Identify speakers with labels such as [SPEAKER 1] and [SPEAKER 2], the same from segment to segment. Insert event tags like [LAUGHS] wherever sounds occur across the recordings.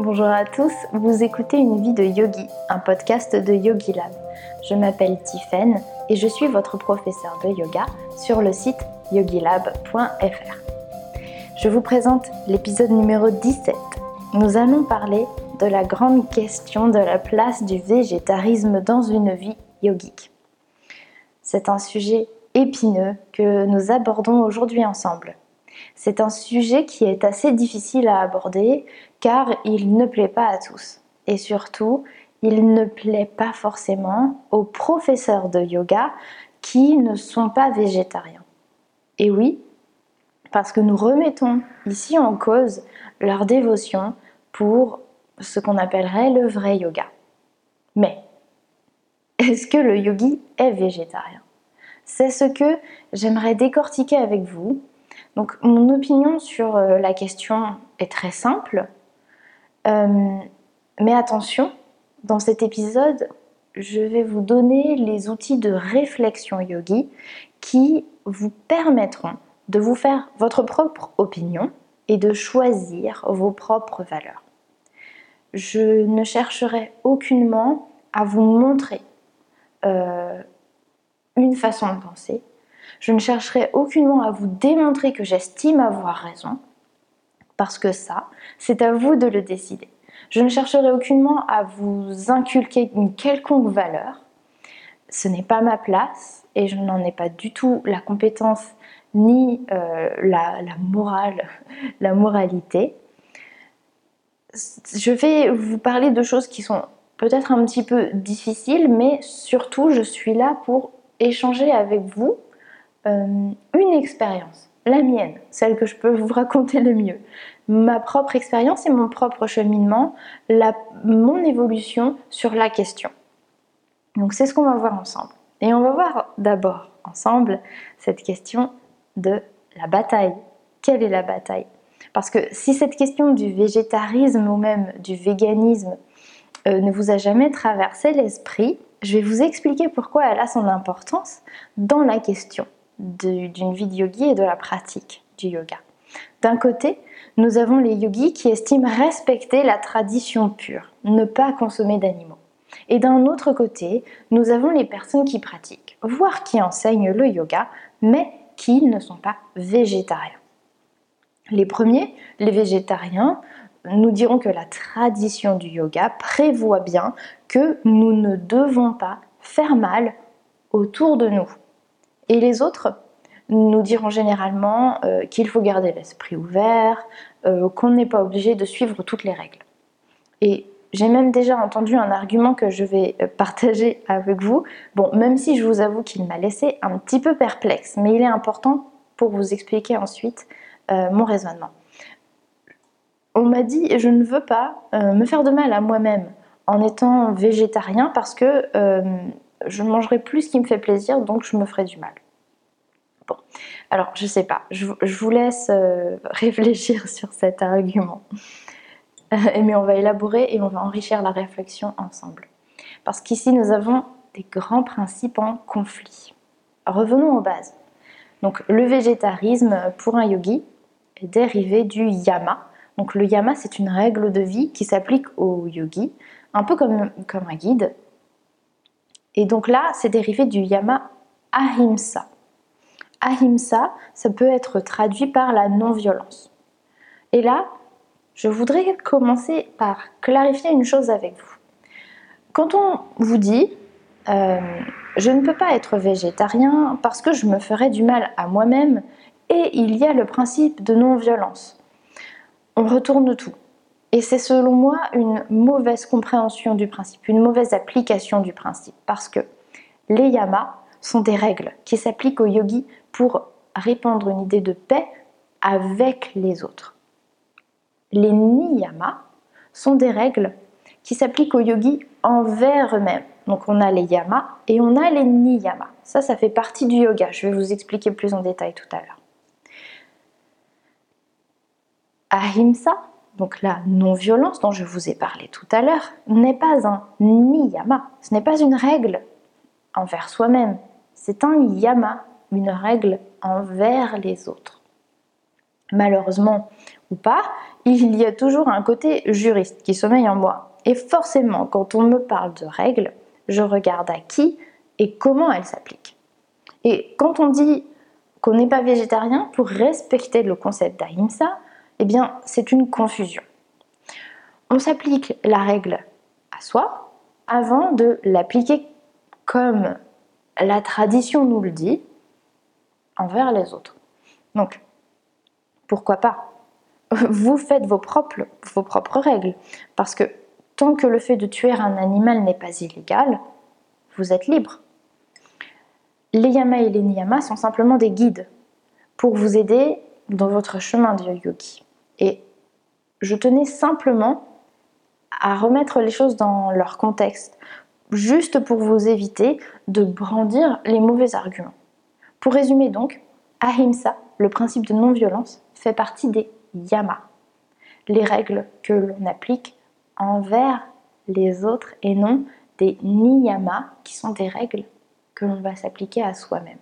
[SPEAKER 1] Bonjour à tous, vous écoutez Une vie de yogi, un podcast de Yogi Lab. Je m'appelle Tiffaine et je suis votre professeur de yoga sur le site yogilab.fr. Je vous présente l'épisode numéro 17. Nous allons parler de la grande question de la place du végétarisme dans une vie yogique. C'est un sujet épineux que nous abordons aujourd'hui ensemble. C'est un sujet qui est assez difficile à aborder car il ne plaît pas à tous. Et surtout, il ne plaît pas forcément aux professeurs de yoga qui ne sont pas végétariens. Et oui, parce que nous remettons ici en cause leur dévotion pour ce qu'on appellerait le vrai yoga. Mais, est-ce que le yogi est végétarien? C'est ce que j'aimerais décortiquer avec vous donc mon opinion sur euh, la question est très simple. Euh, mais attention, dans cet épisode, je vais vous donner les outils de réflexion yogi qui vous permettront de vous faire votre propre opinion et de choisir vos propres valeurs. Je ne chercherai aucunement à vous montrer euh, une façon de penser, je ne chercherai aucunement à vous démontrer que j'estime avoir raison, parce que ça, c'est à vous de le décider. Je ne chercherai aucunement à vous inculquer une quelconque valeur. Ce n'est pas ma place et je n'en ai pas du tout la compétence ni euh, la, la morale, [LAUGHS] la moralité. Je vais vous parler de choses qui sont peut-être un petit peu difficiles, mais surtout je suis là pour échanger avec vous euh, une expérience, la mienne, celle que je peux vous [LAUGHS] raconter le mieux, ma propre expérience et mon propre cheminement, mon évolution sur la question. Donc c'est ce qu'on va voir ensemble. Et on va voir d'abord ensemble cette question de la bataille. Quelle est la bataille? Parce que si cette question du végétarisme ou même du véganisme euh, ne vous a jamais traversé l'esprit, je vais vous expliquer pourquoi elle a son importance dans la question d'une vie de yogi et de la pratique du yoga. D'un côté, nous avons les yogis qui estiment respecter la tradition pure, ne pas consommer d'animaux. Et d'un autre côté, nous avons les personnes qui pratiquent, voire qui enseignent le yoga, mais qui ne sont pas végétariens. Les premiers, les végétariens, nous dirons que la tradition du yoga prévoit bien que nous ne devons pas faire mal autour de nous, et les autres nous diront généralement euh, qu'il faut garder l'esprit ouvert, euh, qu'on n'est pas obligé de suivre toutes les règles. Et j'ai même déjà entendu un argument que je vais euh, partager [LAUGHS] avec vous. Bon, même si je vous avoue qu'il m'a laissé un petit peu perplexe, mais il est important pour vous expliquer ensuite mon raisonnement. On m'a dit je ne veux pas me faire de mal à moi-même en étant végétarien parce que je mangerai plus ce qui me fait plaisir, donc je me ferai du mal. Bon, alors je sais pas, je, vous laisse euh, [LAUGHS] réfléchir sur cet argument. Euh, mais on va élaborer et on va enrichir la réflexion ensemble. Parce qu'ici nous avons des grands principes en conflit. Revenons aux bases. Donc le végétarisme pour un yogi est dérivé du yama. Donc le yama c'est une règle de vie qui s'applique au yogi, un peu comme un guide, et donc là, c'est dérivé du yama ahimsa. Ahimsa, ça peut être traduit par la non-violence. Et là, je voudrais commencer par clarifier une chose avec vous. Quand on vous dit euh, je ne peux pas être végétarien parce que je me ferais du mal à moi-même et il y a le principe de non-violence. On retourne tout. Et c'est selon moi une mauvaise compréhension du principe, une mauvaise application du principe, parce que les yamas sont des règles qui s'appliquent aux yogis pour répandre une idée de paix avec les autres. Les niyamas sont des règles qui s'appliquent aux yogis envers eux-mêmes. Donc on a les yamas et on a les niyamas. Ça, ça fait partie du yoga. Je vais vous expliquer plus en détail tout à l'heure. Ahimsa, donc la non-violence dont je vous ai parlé tout à l'heure, n'est pas un niyama, ce n'est pas une règle envers soi-même, c'est un yama, une règle envers les autres. Malheureusement, ou pas, il y a toujours un côté juriste qui sommeille en moi. Et forcément, quand on me parle de règles, je regarde à qui et comment elles s'appliquent. Et quand on dit qu'on n'est pas végétarien pour respecter le concept d'ahimsa, eh bien, c'est une confusion. On s'applique la règle à soi avant de l'appliquer comme la tradition nous le dit envers les autres. Donc, pourquoi pas? Vous faites vos propres, règles. Parce que tant que le fait de tuer un animal n'est pas illégal, vous êtes libre. Les yamas et les niyamas sont simplement des guides pour vous aider dans votre chemin de yogi. Et je tenais simplement à remettre les choses dans leur contexte, juste pour vous éviter de brandir les mauvais arguments. Pour résumer donc, Ahimsa, le principe de non-violence, fait partie des yamas, les règles que l'on applique envers les autres et non des niyamas qui sont des règles que l'on va s'appliquer à soi-même.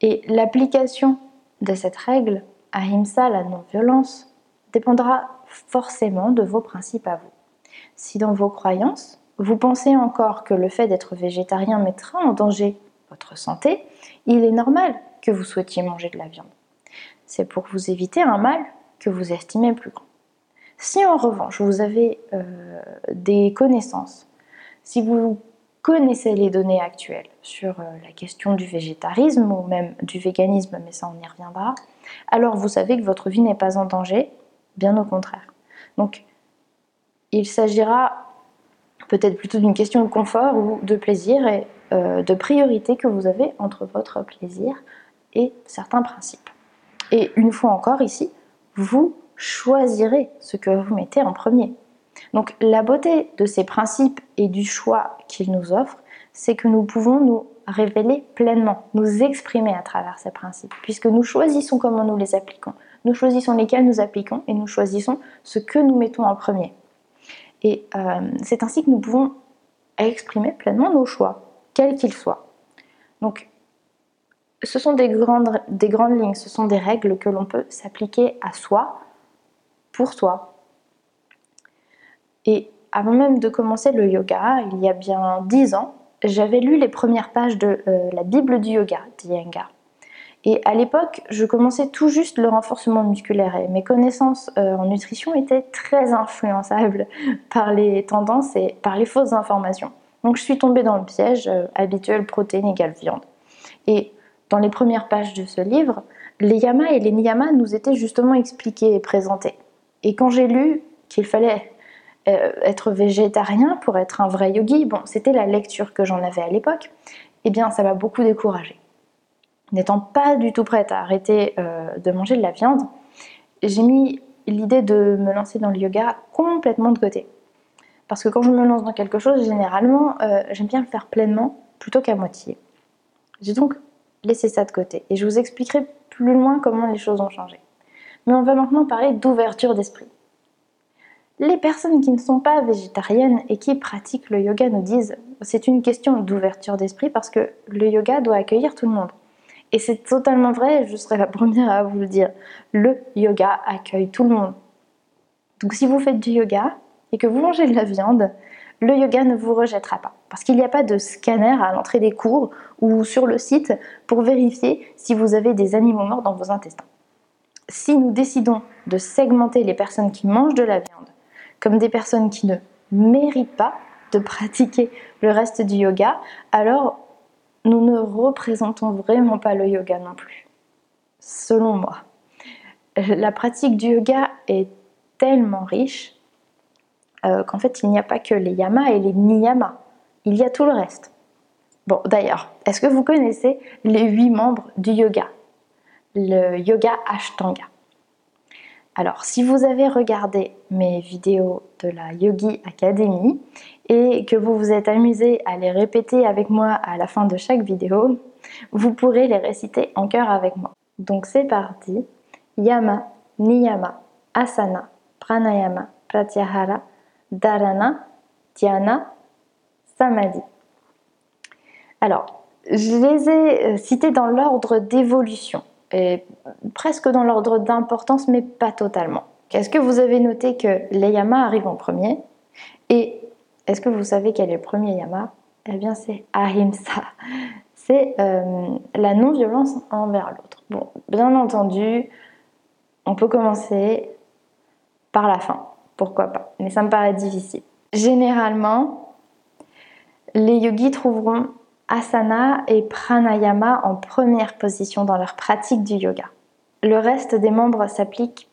[SPEAKER 1] Et l'application de cette règle, Ahimsa, la non-violence, dépendra forcément de vos principes à vous. Si dans vos croyances, vous pensez encore que le fait d'être végétarien mettra en danger votre santé, il est normal que vous souhaitiez manger de la viande. C'est pour vous éviter un mal que vous estimez plus grand. Si en revanche vous avez euh, des connaissances, si vous connaissez les données actuelles sur euh, la question du végétarisme ou même du véganisme, mais ça on y reviendra, alors vous savez que votre vie n'est pas en danger, bien au contraire. Donc il s'agira peut-être plutôt d'une question de confort ou de plaisir et euh, de priorité que vous avez entre votre plaisir et certains principes. Et une fois encore ici, vous choisirez ce que vous mettez en premier. Donc la beauté de ces principes et du choix qu'ils nous offrent, c'est que nous pouvons nous révéler pleinement, nous exprimer à travers ces principes, puisque nous choisissons comment nous les appliquons, nous choisissons lesquels nous appliquons et nous choisissons ce que nous mettons en premier. Et euh, c'est ainsi que nous pouvons exprimer pleinement nos choix, quels qu'ils soient. Donc, ce sont des grandes, des grandes lignes, ce sont des règles que l'on peut s'appliquer à soi, pour soi. Et avant même de commencer le yoga, il y a bien dix ans, j'avais lu les premières pages de euh, la Bible du yoga d'Iyengar. Et à l'époque, je commençais tout juste le renforcement musculaire et mes connaissances euh, en nutrition étaient très influençables [LAUGHS] par les tendances et par les fausses informations. Donc je suis tombée dans le piège euh, habituel protéines égale viande. Et dans les premières pages de ce livre, les yamas et les niyamas nous étaient justement expliqués et présentés. Et quand j'ai lu qu'il fallait euh, être végétarien pour être un vrai yogi, bon, c'était la lecture que j'en avais à l'époque, eh bien ça m'a beaucoup découragée n'étant pas du tout prête à arrêter euh, de manger de la viande, j'ai mis l'idée de me lancer dans le yoga complètement de côté. Parce que quand je me lance dans quelque chose, généralement, euh, j'aime bien le faire pleinement plutôt qu'à moitié. J'ai donc laissé ça de côté et je vous expliquerai plus loin comment les choses ont changé. Mais on va maintenant parler d'ouverture d'esprit. Les personnes qui ne sont pas végétariennes et qui pratiquent le yoga nous disent c'est une question d'ouverture d'esprit parce que le yoga doit accueillir tout le monde. Et c'est totalement vrai, je serai la première à vous le dire. Le yoga accueille tout le monde. Donc si vous faites du yoga et que vous mangez de la viande, le yoga ne vous rejettera pas. Parce qu'il n'y a pas de scanner à l'entrée des cours ou sur le site pour vérifier si vous avez des animaux morts dans vos intestins. Si nous décidons de segmenter les personnes qui mangent de la viande comme des personnes qui ne méritent pas de pratiquer le reste du yoga, alors nous ne représentons vraiment pas le yoga non plus, selon moi. La pratique du yoga est tellement riche euh, qu'en fait il n'y a pas que les yamas et les niyamas, il y a tout le reste. Bon, d'ailleurs, est-ce que vous connaissez les huit membres du yoga? Le yoga Ashtanga. Alors, si vous avez regardé mes vidéos de la Yogi Academy et que vous vous êtes amusé à les répéter avec moi à la fin de chaque vidéo, vous pourrez les réciter en chœur avec moi. Donc c'est parti. Yama, Niyama, Asana, Pranayama, Pratyahara, Dharana, Dhyana, Samadhi. Alors, je les ai euh, cités dans l'ordre d'évolution et presque dans l'ordre d'importance, mais pas totalement. Est-ce que vous avez noté que les yamas arrivent en premier Et est-ce que vous savez quel est le premier yama? Eh bien, c'est ahimsa. C'est euh, la non-violence envers l'autre. Bon, bien entendu, on peut commencer par la fin. Pourquoi pas? Mais ça me paraît difficile. Généralement, les yogis trouveront asana et pranayama en première position dans leur pratique du yoga. Le reste des membres s'applique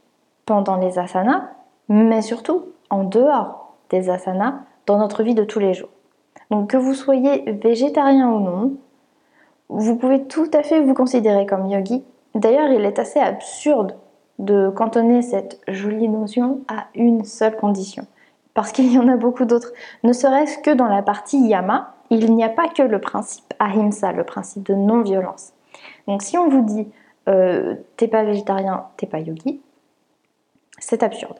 [SPEAKER 1] pendant les asanas, mais surtout en dehors des asanas dans notre vie de tous les jours. Donc que vous soyez végétarien ou non, vous pouvez tout à fait vous considérer comme yogi. D'ailleurs, il est assez absurde de cantonner cette jolie notion à une seule condition. Parce qu'il y en a beaucoup d'autres. Ne serait-ce que dans la partie yama, il n'y a pas que le principe ahimsa, le principe de non-violence. Donc si on vous dit euh, t'es pas végétarien, t'es pas yogi, c'est absurde.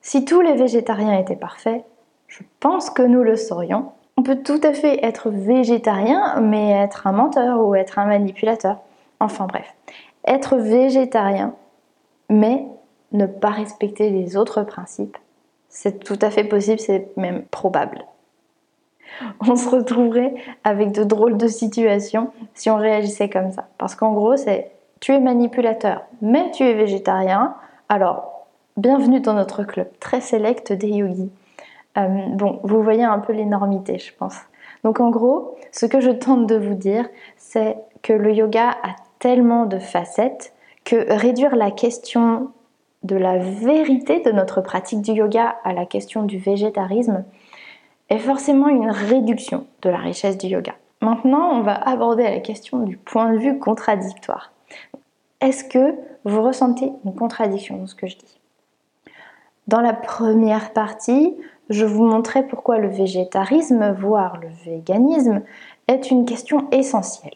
[SPEAKER 1] Si tous les végétariens étaient parfaits, je pense que nous le saurions. On peut tout à fait être végétarien, mais être un menteur ou être un manipulateur. Enfin bref, être végétarien, mais ne pas respecter les autres principes, c'est tout à fait possible, c'est même probable. [LAUGHS] On se retrouverait avec de drôles de situations si on réagissait comme ça. Parce qu'en gros, c'est tu es manipulateur, mais tu es végétarien, alors bienvenue dans notre club très sélect des yogis. Euh, bon, vous voyez un peu l'énormité, je pense. Donc en gros, ce que je tente de vous dire, c'est que le yoga a tellement de facettes que réduire la question de la vérité de notre pratique du yoga à la question du végétarisme forcément une réduction de la richesse du yoga. Maintenant, on va aborder la question du point de vue contradictoire. Est-ce que vous ressentez une contradiction dans ce que je dis? Dans la première partie, je vous montrais pourquoi le végétarisme, voire le véganisme, est une question essentielle.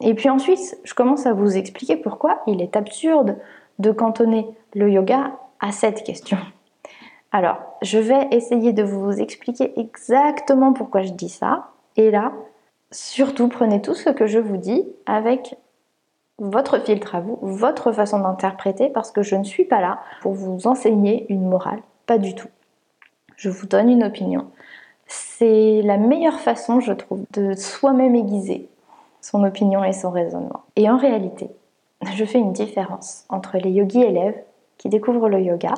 [SPEAKER 1] Et puis ensuite, je commence à vous expliquer pourquoi il est absurde de cantonner le yoga à cette question. Alors, je vais essayer de vous expliquer exactement pourquoi je dis ça. Et là, surtout prenez tout ce que je vous dis avec votre filtre à vous, votre façon d'interpréter, parce que je ne suis pas là pour vous enseigner une morale, pas du tout. Je vous donne une opinion. C'est la meilleure façon, je trouve, de soi-même aiguiser son opinion et son raisonnement. Et en réalité, je fais une différence entre les yogis élèves qui découvrent le yoga,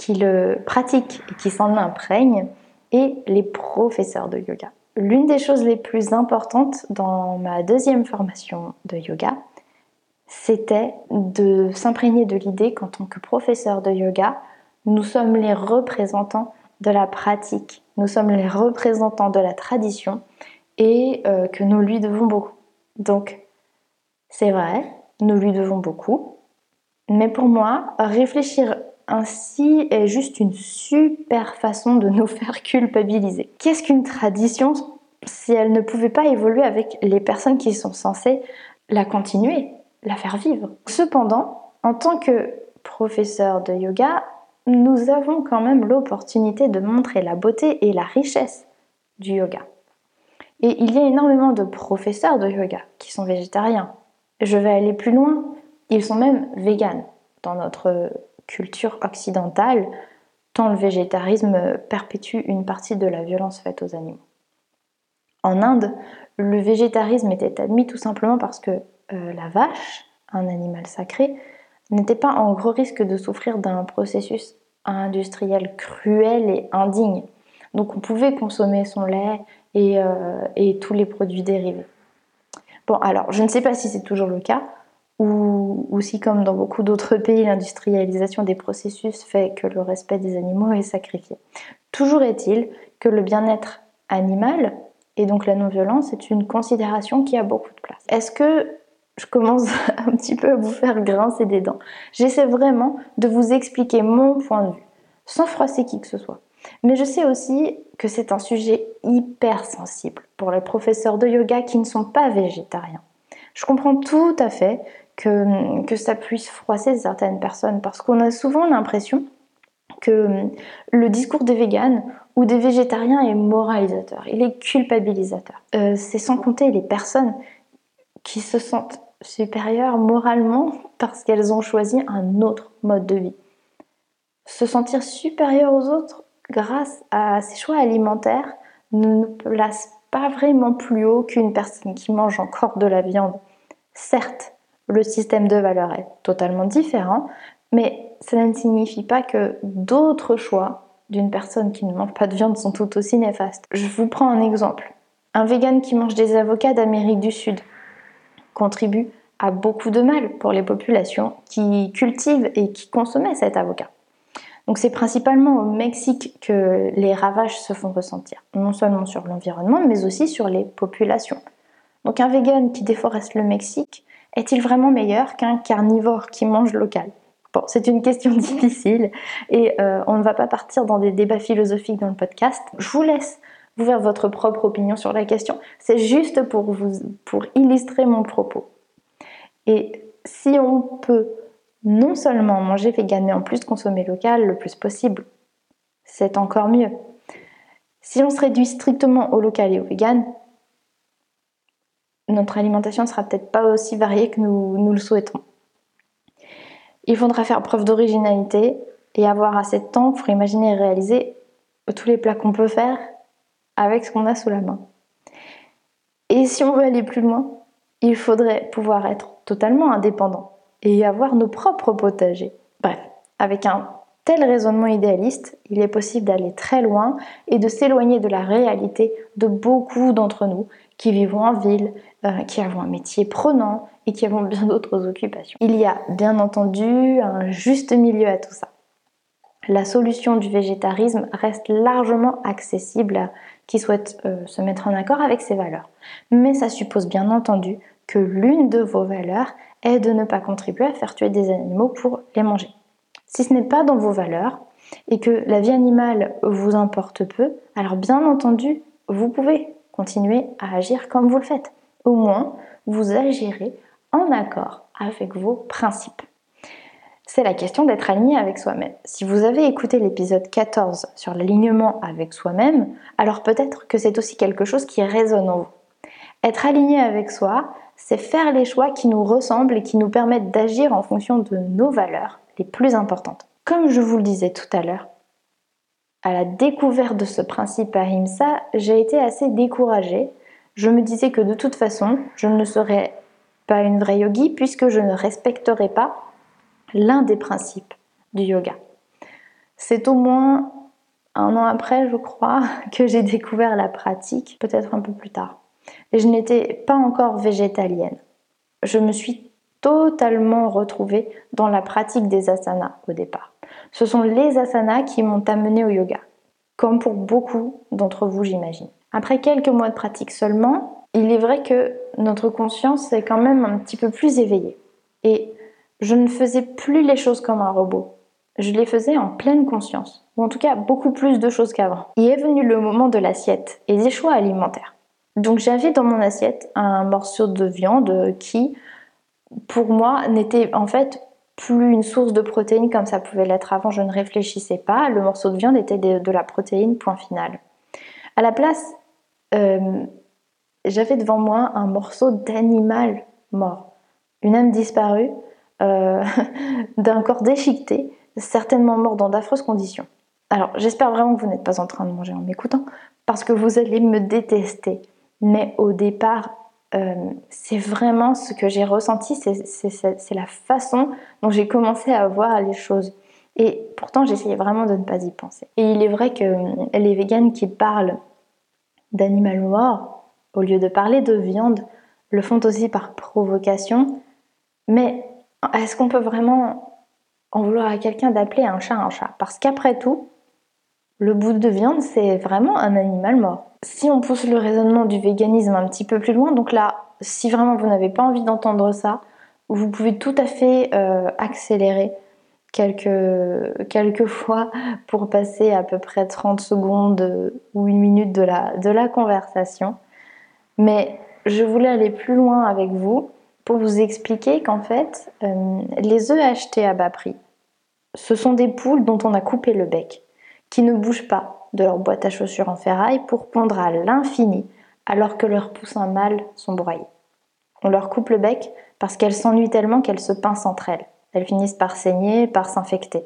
[SPEAKER 1] qui le pratiquent et qui s'en imprègnent, et les professeurs de yoga. L'une des choses les plus importantes dans ma deuxième formation de yoga, c'était de s'imprégner de l'idée qu'en tant que professeur de yoga, nous sommes les représentants de la pratique, nous sommes les représentants de la tradition et euh, que nous lui devons beaucoup. Donc, c'est vrai, nous lui devons beaucoup. Mais pour moi, réfléchir ainsi est juste une super façon de nous [LAUGHS] faire culpabiliser. Qu'est-ce qu'une tradition si elle ne pouvait pas évoluer avec les personnes qui sont censées la continuer, la faire vivre? Cependant, en tant que professeur de yoga, nous avons quand même l'opportunité de montrer la beauté et la richesse du yoga. Et il y a énormément de professeurs de yoga qui sont végétariens. Je vais aller plus loin, ils sont même véganes. Dans notre culture occidentale, tant le végétarisme perpétue une partie de la violence faite aux animaux. En Inde, le végétarisme était admis tout simplement parce que euh, la vache, un animal sacré, n'était pas en gros risque de souffrir d'un processus industriel cruel et indigne. Donc on pouvait consommer son lait euh, et, tous les produits dérivés. Bon, alors je ne sais pas si c'est toujours le cas, ou, si comme dans beaucoup d'autres pays, l'industrialisation des processus fait que le respect des animaux est sacrifié. Toujours est-il que le bien-être animal et donc la non-violence est une considération qui a beaucoup de place. Est-ce que je commence [LAUGHS] un petit peu à vous faire grincer des dents? J'essaie vraiment de vous expliquer mon point de vue, sans froisser qui que ce soit. Mais je sais aussi que c'est un sujet hyper sensible pour les professeurs de yoga qui ne sont pas végétariens. Je comprends tout à fait que, ça puisse froisser certaines personnes parce qu'on a souvent l'impression que le discours des véganes ou des végétariens est moralisateur, il est culpabilisateur. Euh, c'est sans compter les personnes qui se sentent supérieures moralement [LAUGHS] parce qu'elles ont choisi un autre mode de vie. Se sentir supérieur aux autres grâce à ses choix alimentaires ne nous place pas vraiment plus haut qu'une personne qui mange encore de la viande. Certes, le système de valeurs est totalement différent, mais cela ne signifie pas que d'autres choix d'une personne qui ne mange pas de viande sont tout aussi néfastes. Je vous prends un exemple. Un vegan qui mange des avocats d'Amérique du Sud contribue à beaucoup de mal pour les populations qui cultivent et qui consommaient cet avocat. Donc c'est principalement au Mexique que les ravages se font ressentir, non seulement sur l'environnement, mais aussi sur les populations. Donc un vegan qui déforeste le Mexique est-il vraiment meilleur qu'un carnivore qui mange local? Bon, c'est une question [LAUGHS] difficile et euh, on ne va pas partir dans des débats philosophiques dans le podcast. Je vous laisse vous faire votre propre opinion sur la question. C'est juste pour, vous, pour illustrer mon propos. Et si on peut non seulement manger vegan, mais en plus consommer local le plus possible, c'est encore mieux. Si on se réduit strictement au local et au vegan, notre alimentation ne sera peut-être pas aussi variée que nous, le souhaitons. Il faudra faire preuve d'originalité et avoir assez de temps pour imaginer et réaliser tous les plats qu'on peut faire avec ce qu'on a sous la main. Et si on veut aller plus loin, il faudrait pouvoir être totalement indépendant et avoir nos propres potagers. Bref, avec un tel raisonnement idéaliste, il est possible d'aller très loin et de s'éloigner de la réalité de beaucoup d'entre nous qui vivons en ville, euh, qui avons un métier prenant et qui avons bien d'autres occupations. Il y a bien entendu un juste milieu à tout ça. La solution du végétarisme reste largement accessible à qui souhaite euh, se mettre en accord avec ses valeurs. Mais ça suppose bien entendu que l'une de vos valeurs est de ne pas contribuer à faire tuer des animaux pour les manger. Si ce n'est pas dans vos valeurs et que la vie animale vous importe peu, alors bien entendu, vous pouvez continuer à agir comme vous le faites. Au moins, vous agirez en accord avec vos principes. C'est la question d'être aligné avec soi-même. Si vous avez écouté l'épisode 14 sur l'alignement avec soi-même, alors peut-être que c'est aussi quelque chose qui résonne en vous. Être aligné avec soi, c'est faire les choix qui nous ressemblent et qui nous permettent d'agir en fonction de nos valeurs les plus importantes. Comme je vous le disais tout à l'heure, à la découverte de ce principe Ahimsa, j'ai été assez découragée. Je me disais que de toute façon, je ne serais pas une vraie yogi puisque je ne respecterais pas l'un des principes du yoga. C'est au moins un an après, je crois, [LAUGHS] que j'ai découvert la pratique, peut-être un peu plus tard. Je n'étais pas encore végétalienne. Je me suis totalement retrouvée dans la pratique des asanas au départ. Ce sont les asanas qui m'ont amenée au yoga, comme pour beaucoup d'entre vous, j'imagine. Après quelques mois de pratique seulement, il est vrai que notre conscience est quand même un petit peu plus éveillée. Et je ne faisais plus les choses comme un robot. Je les faisais en pleine conscience, ou en tout cas beaucoup plus de choses qu'avant. Il est venu le moment de l'assiette et des choix alimentaires. Donc j'avais dans mon assiette un morceau de viande qui, pour moi, n'était en fait plus une source de protéines comme ça pouvait l'être avant. Je ne réfléchissais pas. Le morceau de viande était de, la protéine, point final. À la place, euh, j'avais devant moi un morceau d'animal mort, une âme disparue euh, [LAUGHS] d'un corps déchiqueté, certainement mort dans d'affreuses conditions. Alors j'espère vraiment que vous n'êtes pas en train de manger en m'écoutant, parce que vous allez me détester. Mais au départ, euh, c'est vraiment ce que j'ai ressenti, c'est la façon dont j'ai commencé à voir les choses. Et pourtant, j'essayais vraiment de ne pas y penser. Et il est vrai que euh, les véganes qui parlent d'animal mort, au lieu de parler de viande, le font aussi par provocation. Mais est-ce qu'on peut vraiment en vouloir à quelqu'un d'appeler un chat un chat? Parce qu'après tout, le bout de viande, c'est vraiment un animal mort. Si on pousse le raisonnement du véganisme un petit peu plus loin, donc là, si vraiment vous n'avez pas envie d'entendre ça, vous pouvez tout à fait euh, accélérer quelques, fois pour passer à peu près 30 secondes ou une minute de la, de la conversation. Mais je voulais aller plus loin avec vous pour vous expliquer qu'en fait, euh, les œufs achetés à bas prix, ce sont des poules dont on a coupé le bec, qui ne bougent pas de leur boîte à chaussures en ferraille pour pondre à l'infini, alors que leurs poussins mâles sont broyés. On leur coupe le bec parce qu'elles s'ennuient tellement qu'elles se pincent entre elles. Elles finissent par saigner, par s'infecter.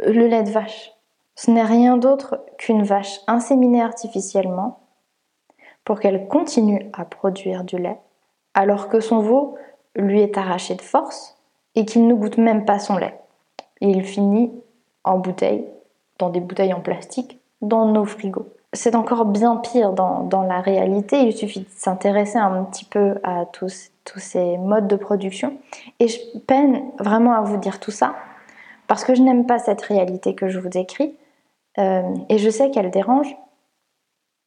[SPEAKER 1] Le lait de vache, ce n'est rien d'autre qu'une vache inséminée artificiellement pour qu'elle continue à produire du lait, alors que son veau lui est arraché de force et qu'il ne goûte même pas son lait. Et il finit en bouteille, dans des bouteilles en plastique, dans nos frigos. C'est encore bien pire dans, la réalité, il suffit de s'intéresser un petit peu à tous, tous ces modes de production. Et je peine vraiment à vous dire tout ça, parce que je n'aime pas cette réalité que je vous décris, euh, et je sais qu'elle dérange.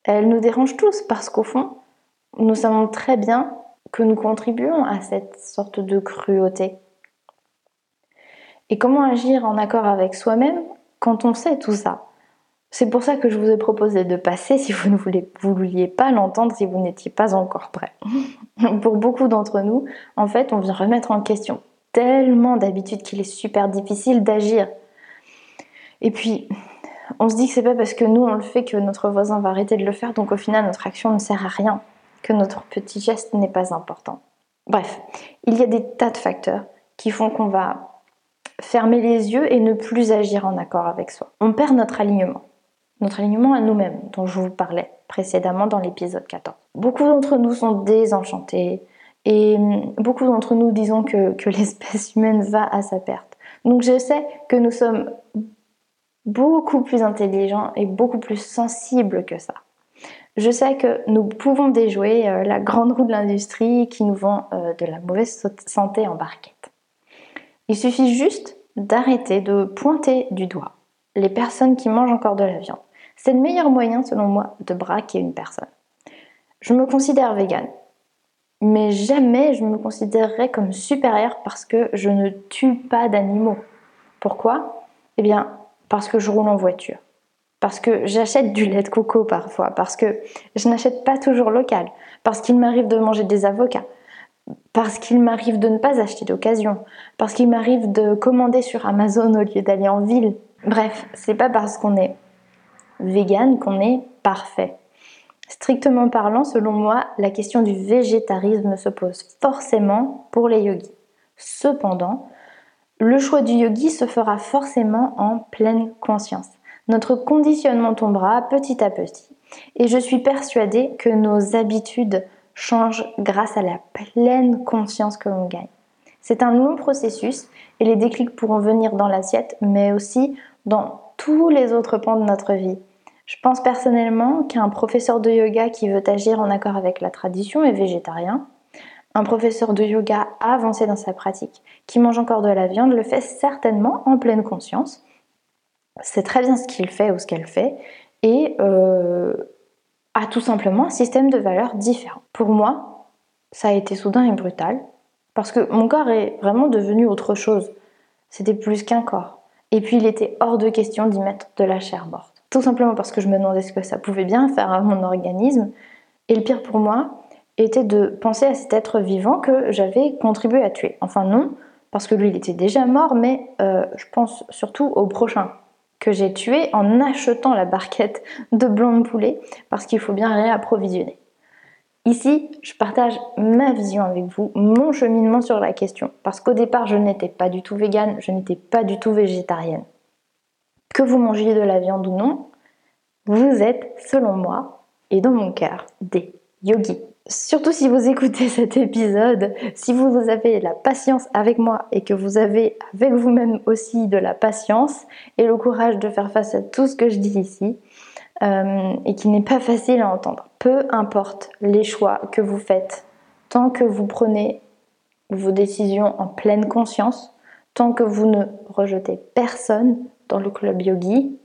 [SPEAKER 1] Elle nous dérange tous, parce qu'au fond, nous savons très bien que nous contribuons à cette sorte de cruauté. Et comment agir en accord avec soi-même quand on sait tout ça? C'est pour ça que je vous ai proposé de passer si vous ne vouliez pas l'entendre, si vous n'étiez pas encore prêt. [LAUGHS] pour beaucoup d'entre nous, en fait, on vient remettre en question tellement d'habitudes qu'il est super difficile d'agir. Et puis, on se dit que c'est pas parce que nous on le fait que notre voisin va arrêter de le faire, donc au final notre action ne sert à rien, que notre petit geste n'est pas important. Bref, il y a des tas de facteurs qui font qu'on va fermer les yeux et ne plus agir en accord avec soi. On perd notre alignement, notre alignement à nous-mêmes, dont je vous parlais précédemment dans l'épisode 14. Beaucoup d'entre nous sont désenchantés et beaucoup d'entre nous disons que, que [LAUGHS] l'espèce humaine va à sa perte. Donc je sais que nous sommes beaucoup plus intelligents et beaucoup plus sensibles que ça. Je sais que nous pouvons déjouer euh, la grande roue de l'industrie qui nous vend euh, de la mauvaise santé en barquette. Il suffit juste d'arrêter de pointer du doigt les personnes qui mangent encore de la viande. C'est le meilleur moyen, selon moi, de braquer une personne. Je me considère végane, mais jamais je me considérerais comme supérieure parce que je ne tue pas d'animaux. Pourquoi? Eh bien, parce que je roule en voiture, parce que j'achète du lait de coco parfois, parce que je n'achète pas toujours local, parce qu'il m'arrive de manger des avocats, parce qu'il m'arrive de ne pas acheter d'occasion, parce qu'il m'arrive de commander sur Amazon au lieu d'aller en ville. Bref, c'est pas parce qu'on est vegan qu'on est parfait. Strictement parlant, selon moi, la question du végétarisme se pose forcément pour les yogis. Cependant, le choix du yogi se fera forcément en pleine conscience. Notre conditionnement tombera petit à petit. Et je suis persuadée que nos habitudes change grâce à la pleine conscience que l'on gagne. C'est un long processus et les déclics pourront venir dans l'assiette, mais aussi dans tous les autres pans de notre vie. Je pense personnellement qu'un professeur de yoga qui veut agir en accord avec la tradition est végétarien. Un professeur de yoga avancé dans sa pratique, qui mange encore de la viande, le fait certainement en pleine conscience. C'est très bien ce qu'il fait ou ce qu'elle fait. Et euh, a tout simplement un système de valeurs différent. Pour moi, ça a été soudain et brutal, parce que mon corps est vraiment devenu autre chose. C'était plus qu'un corps. Et puis il était hors de question d'y mettre de la chair morte. Tout simplement parce que je me demandais ce que ça pouvait bien faire à mon organisme. Et le pire pour moi était de penser à cet être vivant que j'avais contribué à tuer. Enfin non, parce que lui il était déjà mort, mais euh, je pense surtout au prochain, que j'ai tué en achetant la barquette de blanc de poulet parce qu'il faut bien réapprovisionner. Ici, je partage ma vision avec vous, mon cheminement sur la question, parce qu'au départ, je n'étais pas du tout végane, je n'étais pas du tout végétarienne. Que vous mangiez de la viande ou non, vous êtes, selon moi, et dans mon cœur, des yogis. Surtout si vous écoutez [LAUGHS] cet épisode, si vous avez la patience avec moi et que vous avez avec vous-même aussi de la patience et le courage de faire face à tout ce que je dis ici euh, et qui n'est pas facile à entendre. Peu importe les choix que vous faites, tant que vous prenez vos décisions en pleine conscience, tant que vous ne rejetez personne dans le club yogi,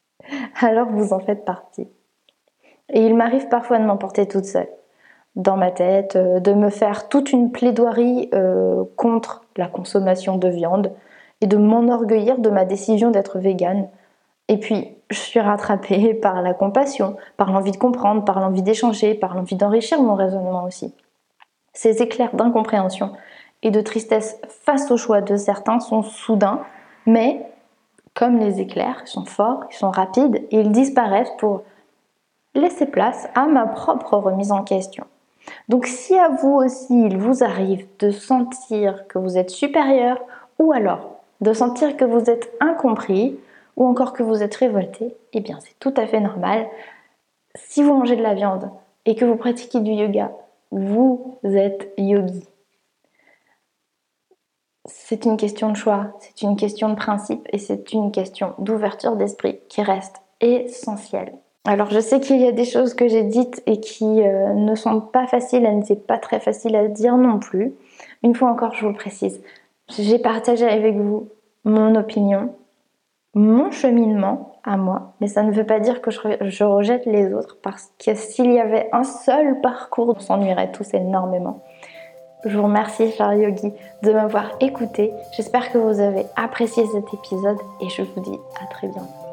[SPEAKER 1] [LAUGHS] alors vous en faites partie. Et il m'arrive parfois de m'emporter toute seule dans ma tête, euh, de me faire toute une plaidoirie euh, contre la consommation de viande et de m'enorgueillir de ma décision d'être végane. Et puis, je suis rattrapée [LAUGHS] par la compassion, par l'envie de comprendre, par l'envie d'échanger, par l'envie d'enrichir mon raisonnement aussi. Ces éclairs d'incompréhension et de tristesse face au choix de certains sont soudains, mais comme les éclairs, ils sont forts, ils sont rapides et ils disparaissent pour laisser place à ma propre remise en question. Donc si à vous aussi il vous arrive de sentir que vous êtes supérieur ou alors de sentir que vous êtes incompris ou encore que vous êtes révolté, eh bien c'est tout à fait normal. Si vous mangez de la viande et que vous pratiquez du yoga, vous êtes yogi. C'est une question de choix, c'est une question de principe et c'est une question d'ouverture d'esprit qui reste essentielle. Alors je sais qu'il y a des choses que j'ai dites et qui euh, ne sont pas faciles, elles n'étaient pas très faciles à dire non plus. Une fois encore, je vous précise, j'ai partagé avec vous mon opinion, mon cheminement à moi, mais ça ne veut pas dire que je, rejette les autres parce que s'il y avait un seul parcours, on s'ennuierait tous énormément. Je vous remercie, cher yogi, de m'avoir écouté. J'espère que vous avez apprécié cet épisode et je vous dis à très bientôt.